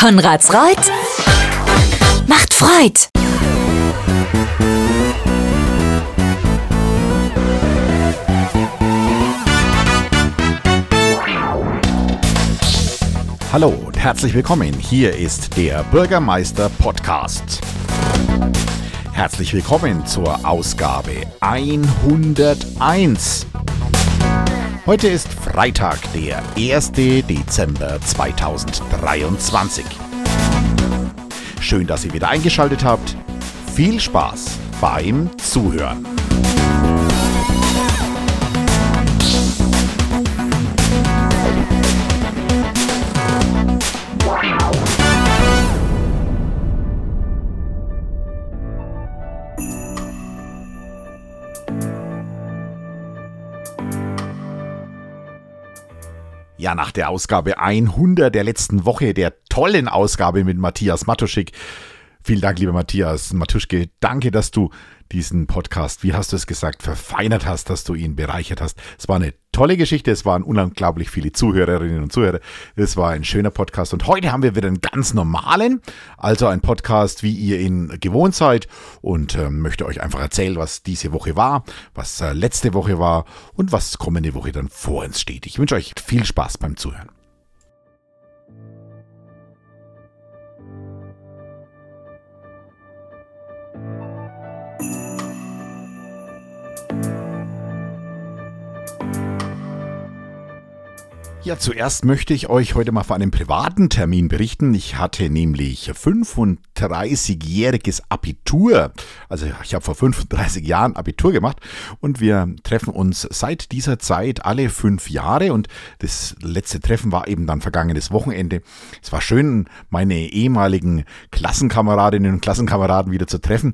Konrads Reut macht Freud. Hallo und herzlich willkommen. Hier ist der Bürgermeister Podcast. Herzlich willkommen zur Ausgabe 101. Heute ist Freitag, der 1. Dezember 2023. Schön, dass ihr wieder eingeschaltet habt. Viel Spaß beim Zuhören. Ja, nach der Ausgabe 100 der letzten Woche, der tollen Ausgabe mit Matthias Matuschik. Vielen Dank, lieber Matthias Matuschke. Danke, dass du diesen Podcast, wie hast du es gesagt, verfeinert hast, dass du ihn bereichert hast. Es war eine tolle Geschichte, es waren unglaublich viele Zuhörerinnen und Zuhörer. Es war ein schöner Podcast und heute haben wir wieder einen ganz normalen, also ein Podcast, wie ihr ihn gewohnt seid und äh, möchte euch einfach erzählen, was diese Woche war, was äh, letzte Woche war und was kommende Woche dann vor uns steht. Ich wünsche euch viel Spaß beim Zuhören. Ja, zuerst möchte ich euch heute mal von einem privaten Termin berichten. Ich hatte nämlich 35-jähriges Abitur. Also ich habe vor 35 Jahren Abitur gemacht und wir treffen uns seit dieser Zeit alle fünf Jahre und das letzte Treffen war eben dann vergangenes Wochenende. Es war schön, meine ehemaligen Klassenkameradinnen und Klassenkameraden wieder zu treffen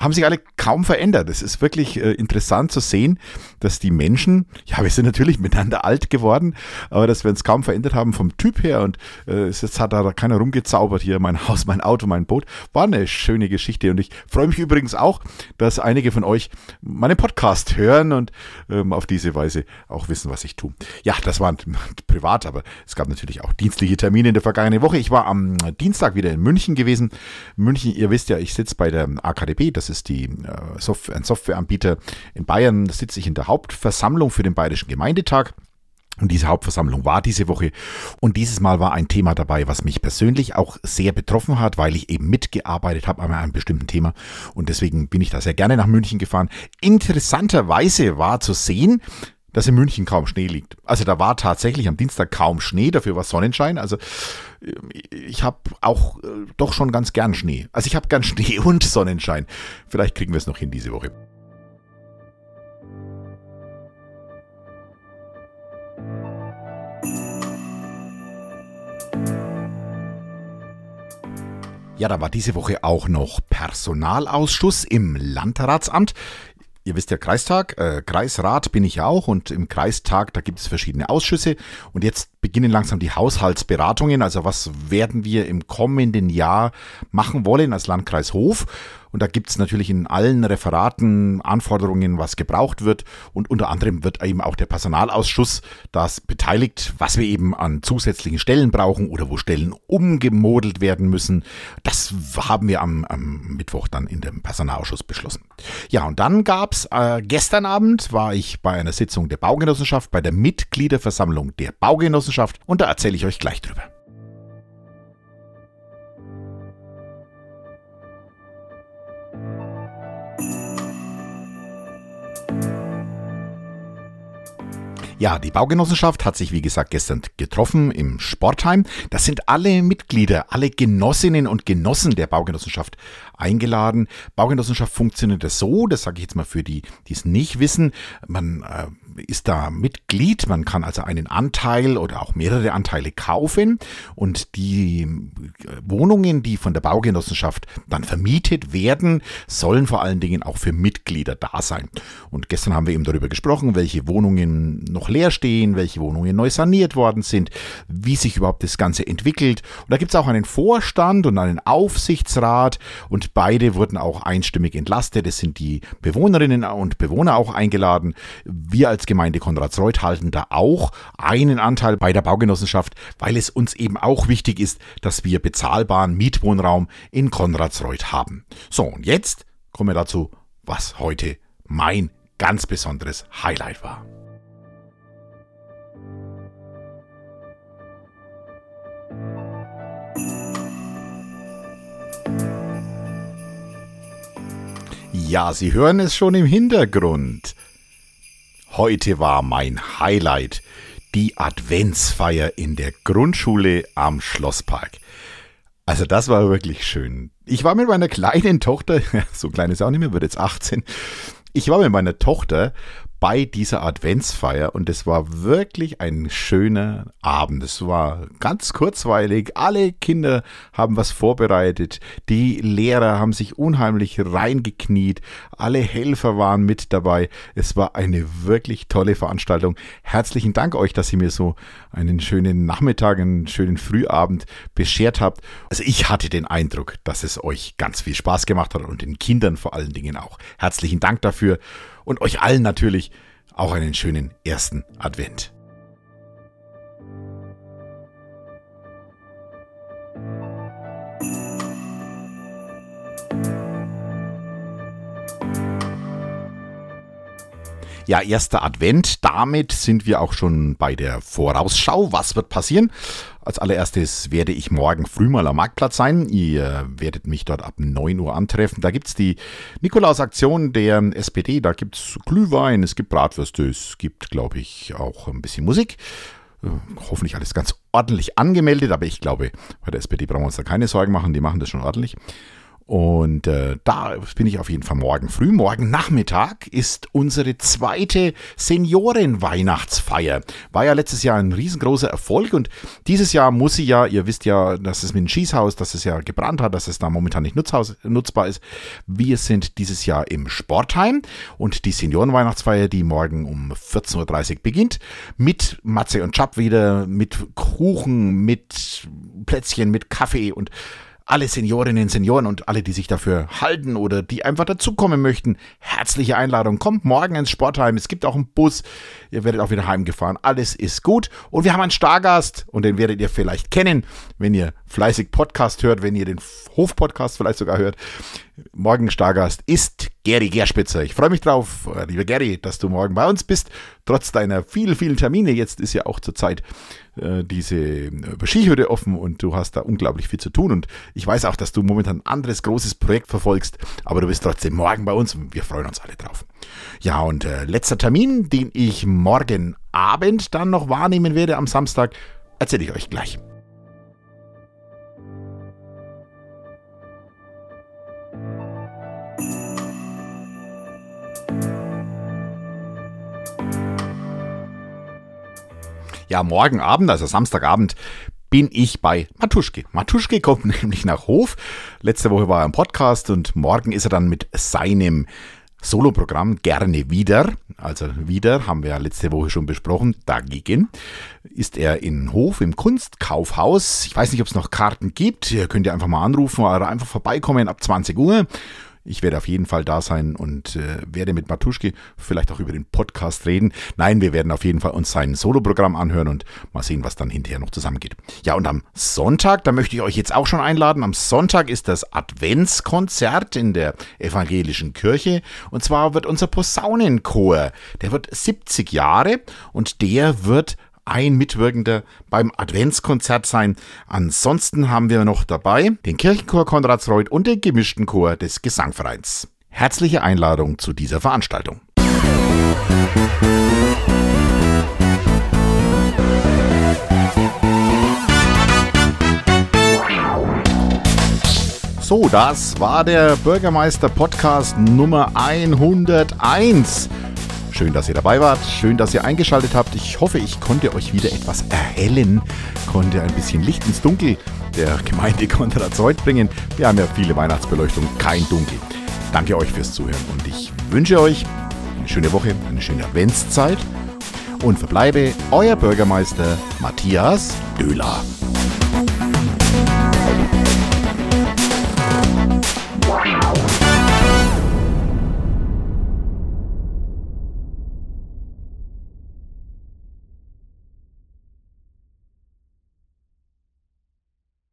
haben sich alle kaum verändert. Es ist wirklich äh, interessant zu sehen, dass die Menschen, ja, wir sind natürlich miteinander alt geworden, aber dass wir uns kaum verändert haben vom Typ her und äh, jetzt hat da keiner rumgezaubert hier, mein Haus, mein Auto, mein Boot. War eine schöne Geschichte und ich freue mich übrigens auch, dass einige von euch meinen Podcast hören und ähm, auf diese Weise auch wissen, was ich tue. Ja, das war privat, aber es gab natürlich auch dienstliche Termine in der vergangenen Woche. Ich war am Dienstag wieder in München gewesen. München, ihr wisst ja, ich sitze bei der AKDB, das ist die, äh, Software, ein Softwareanbieter in Bayern. Da sitze ich in der Hauptversammlung für den Bayerischen Gemeindetag. Und diese Hauptversammlung war diese Woche. Und dieses Mal war ein Thema dabei, was mich persönlich auch sehr betroffen hat, weil ich eben mitgearbeitet habe an einem bestimmten Thema. Und deswegen bin ich da sehr gerne nach München gefahren. Interessanterweise war zu sehen, dass in München kaum Schnee liegt. Also da war tatsächlich am Dienstag kaum Schnee, dafür war Sonnenschein. Also ich habe auch äh, doch schon ganz gern Schnee. Also ich habe gern Schnee und Sonnenschein. Vielleicht kriegen wir es noch hin diese Woche. Ja, da war diese Woche auch noch Personalausschuss im Landratsamt. Ihr wisst ja, Kreistag, äh, Kreisrat bin ich ja auch und im Kreistag, da gibt es verschiedene Ausschüsse und jetzt beginnen langsam die Haushaltsberatungen. Also was werden wir im kommenden Jahr machen wollen als Landkreis Hof? Und da gibt es natürlich in allen Referaten Anforderungen, was gebraucht wird. Und unter anderem wird eben auch der Personalausschuss das beteiligt, was wir eben an zusätzlichen Stellen brauchen oder wo Stellen umgemodelt werden müssen. Das haben wir am, am Mittwoch dann in dem Personalausschuss beschlossen. Ja, und dann gab's äh, gestern Abend, war ich bei einer Sitzung der Baugenossenschaft, bei der Mitgliederversammlung der Baugenossenschaft und da erzähle ich euch gleich drüber. Ja, die Baugenossenschaft hat sich, wie gesagt, gestern getroffen im Sportheim. Das sind alle Mitglieder, alle Genossinnen und Genossen der Baugenossenschaft eingeladen. Baugenossenschaft funktioniert das so, das sage ich jetzt mal für die, die es nicht wissen. Man äh, ist da Mitglied, man kann also einen Anteil oder auch mehrere Anteile kaufen und die äh, Wohnungen, die von der Baugenossenschaft dann vermietet werden, sollen vor allen Dingen auch für Mitglieder da sein. Und gestern haben wir eben darüber gesprochen, welche Wohnungen noch leer stehen, welche Wohnungen neu saniert worden sind, wie sich überhaupt das Ganze entwickelt. Und da gibt es auch einen Vorstand und einen Aufsichtsrat und beide wurden auch einstimmig entlastet. Es sind die Bewohnerinnen und Bewohner auch eingeladen. Wir als Gemeinde Konradsreuth halten da auch einen Anteil bei der Baugenossenschaft, weil es uns eben auch wichtig ist, dass wir bezahlbaren Mietwohnraum in Konradsreuth haben. So, und jetzt kommen wir dazu, was heute mein ganz besonderes Highlight war. Ja, Sie hören es schon im Hintergrund. Heute war mein Highlight die Adventsfeier in der Grundschule am Schlosspark. Also das war wirklich schön. Ich war mit meiner kleinen Tochter, so klein ist auch nicht mehr, wird jetzt 18. Ich war mit meiner Tochter bei dieser Adventsfeier und es war wirklich ein schöner Abend. Es war ganz kurzweilig. Alle Kinder haben was vorbereitet. Die Lehrer haben sich unheimlich reingekniet. Alle Helfer waren mit dabei. Es war eine wirklich tolle Veranstaltung. Herzlichen Dank euch, dass ihr mir so einen schönen Nachmittag, einen schönen Frühabend beschert habt. Also ich hatte den Eindruck, dass es euch ganz viel Spaß gemacht hat und den Kindern vor allen Dingen auch. Herzlichen Dank dafür und euch allen natürlich auch einen schönen ersten Advent. Ja, erster Advent. Damit sind wir auch schon bei der Vorausschau. Was wird passieren? Als allererstes werde ich morgen früh mal am Marktplatz sein. Ihr werdet mich dort ab 9 Uhr antreffen. Da gibt es die Nikolaus-Aktion der SPD. Da gibt es Glühwein, es gibt Bratwürste, es gibt, glaube ich, auch ein bisschen Musik äh, hoffentlich alles ganz ordentlich angemeldet, aber ich glaube, bei der SPD brauchen wir uns da keine Sorgen machen, die machen das schon ordentlich. Und äh, da bin ich auf jeden Fall morgen früh. Morgen Nachmittag ist unsere zweite Senioren-Weihnachtsfeier. War ja letztes Jahr ein riesengroßer Erfolg und dieses Jahr muss sie ja, ihr wisst ja, dass es mit dem Schießhaus, dass es ja gebrannt hat, dass es da momentan nicht nutzhaus, nutzbar ist. Wir sind dieses Jahr im Sportheim und die Senioren-Weihnachtsfeier, die morgen um 14.30 Uhr beginnt, mit Matze und Chap wieder, mit Kuchen, mit Plätzchen, mit Kaffee und alle Seniorinnen, Senioren und alle, die sich dafür halten oder die einfach dazukommen möchten, herzliche Einladung. Kommt morgen ins Sportheim. Es gibt auch einen Bus. Ihr werdet auch wieder heimgefahren. Alles ist gut. Und wir haben einen Stargast und den werdet ihr vielleicht kennen, wenn ihr fleißig Podcast hört, wenn ihr den Hofpodcast vielleicht sogar hört. Morgen Stargast ist Gary Gerspitzer. Ich freue mich drauf, äh, lieber Gary, dass du morgen bei uns bist. Trotz deiner vielen, vielen Termine. Jetzt ist ja auch zurzeit äh, diese äh, Skihütte offen und du hast da unglaublich viel zu tun. Und ich weiß auch, dass du momentan ein anderes großes Projekt verfolgst, aber du bist trotzdem morgen bei uns und wir freuen uns alle drauf. Ja, und äh, letzter Termin, den ich morgen Abend dann noch wahrnehmen werde am Samstag, erzähle ich euch gleich. Ja, morgen Abend, also Samstagabend, bin ich bei Matuschke. Matuschke kommt nämlich nach Hof. Letzte Woche war er im Podcast und morgen ist er dann mit seinem Soloprogramm gerne wieder. Also wieder haben wir ja letzte Woche schon besprochen. Dagegen ist er in Hof im Kunstkaufhaus. Ich weiß nicht, ob es noch Karten gibt. Ihr könnt ja einfach mal anrufen oder einfach vorbeikommen ab 20 Uhr. Ich werde auf jeden Fall da sein und äh, werde mit Matuschke vielleicht auch über den Podcast reden. Nein, wir werden auf jeden Fall uns sein Soloprogramm anhören und mal sehen, was dann hinterher noch zusammengeht. Ja, und am Sonntag, da möchte ich euch jetzt auch schon einladen. Am Sonntag ist das Adventskonzert in der evangelischen Kirche. Und zwar wird unser Posaunenchor, der wird 70 Jahre und der wird ein Mitwirkender beim Adventskonzert sein. Ansonsten haben wir noch dabei den Kirchenchor Konradsreuth und den gemischten Chor des Gesangvereins. Herzliche Einladung zu dieser Veranstaltung. So, das war der Bürgermeister Podcast Nummer 101. Schön, dass ihr dabei wart. Schön, dass ihr eingeschaltet habt. Ich hoffe, ich konnte euch wieder etwas erhellen, konnte ein bisschen Licht ins Dunkel der Gemeinde Konrad bringen. Wir haben ja viele Weihnachtsbeleuchtung, kein Dunkel. Danke euch fürs Zuhören und ich wünsche euch eine schöne Woche, eine schöne Adventszeit und verbleibe euer Bürgermeister Matthias Döhler.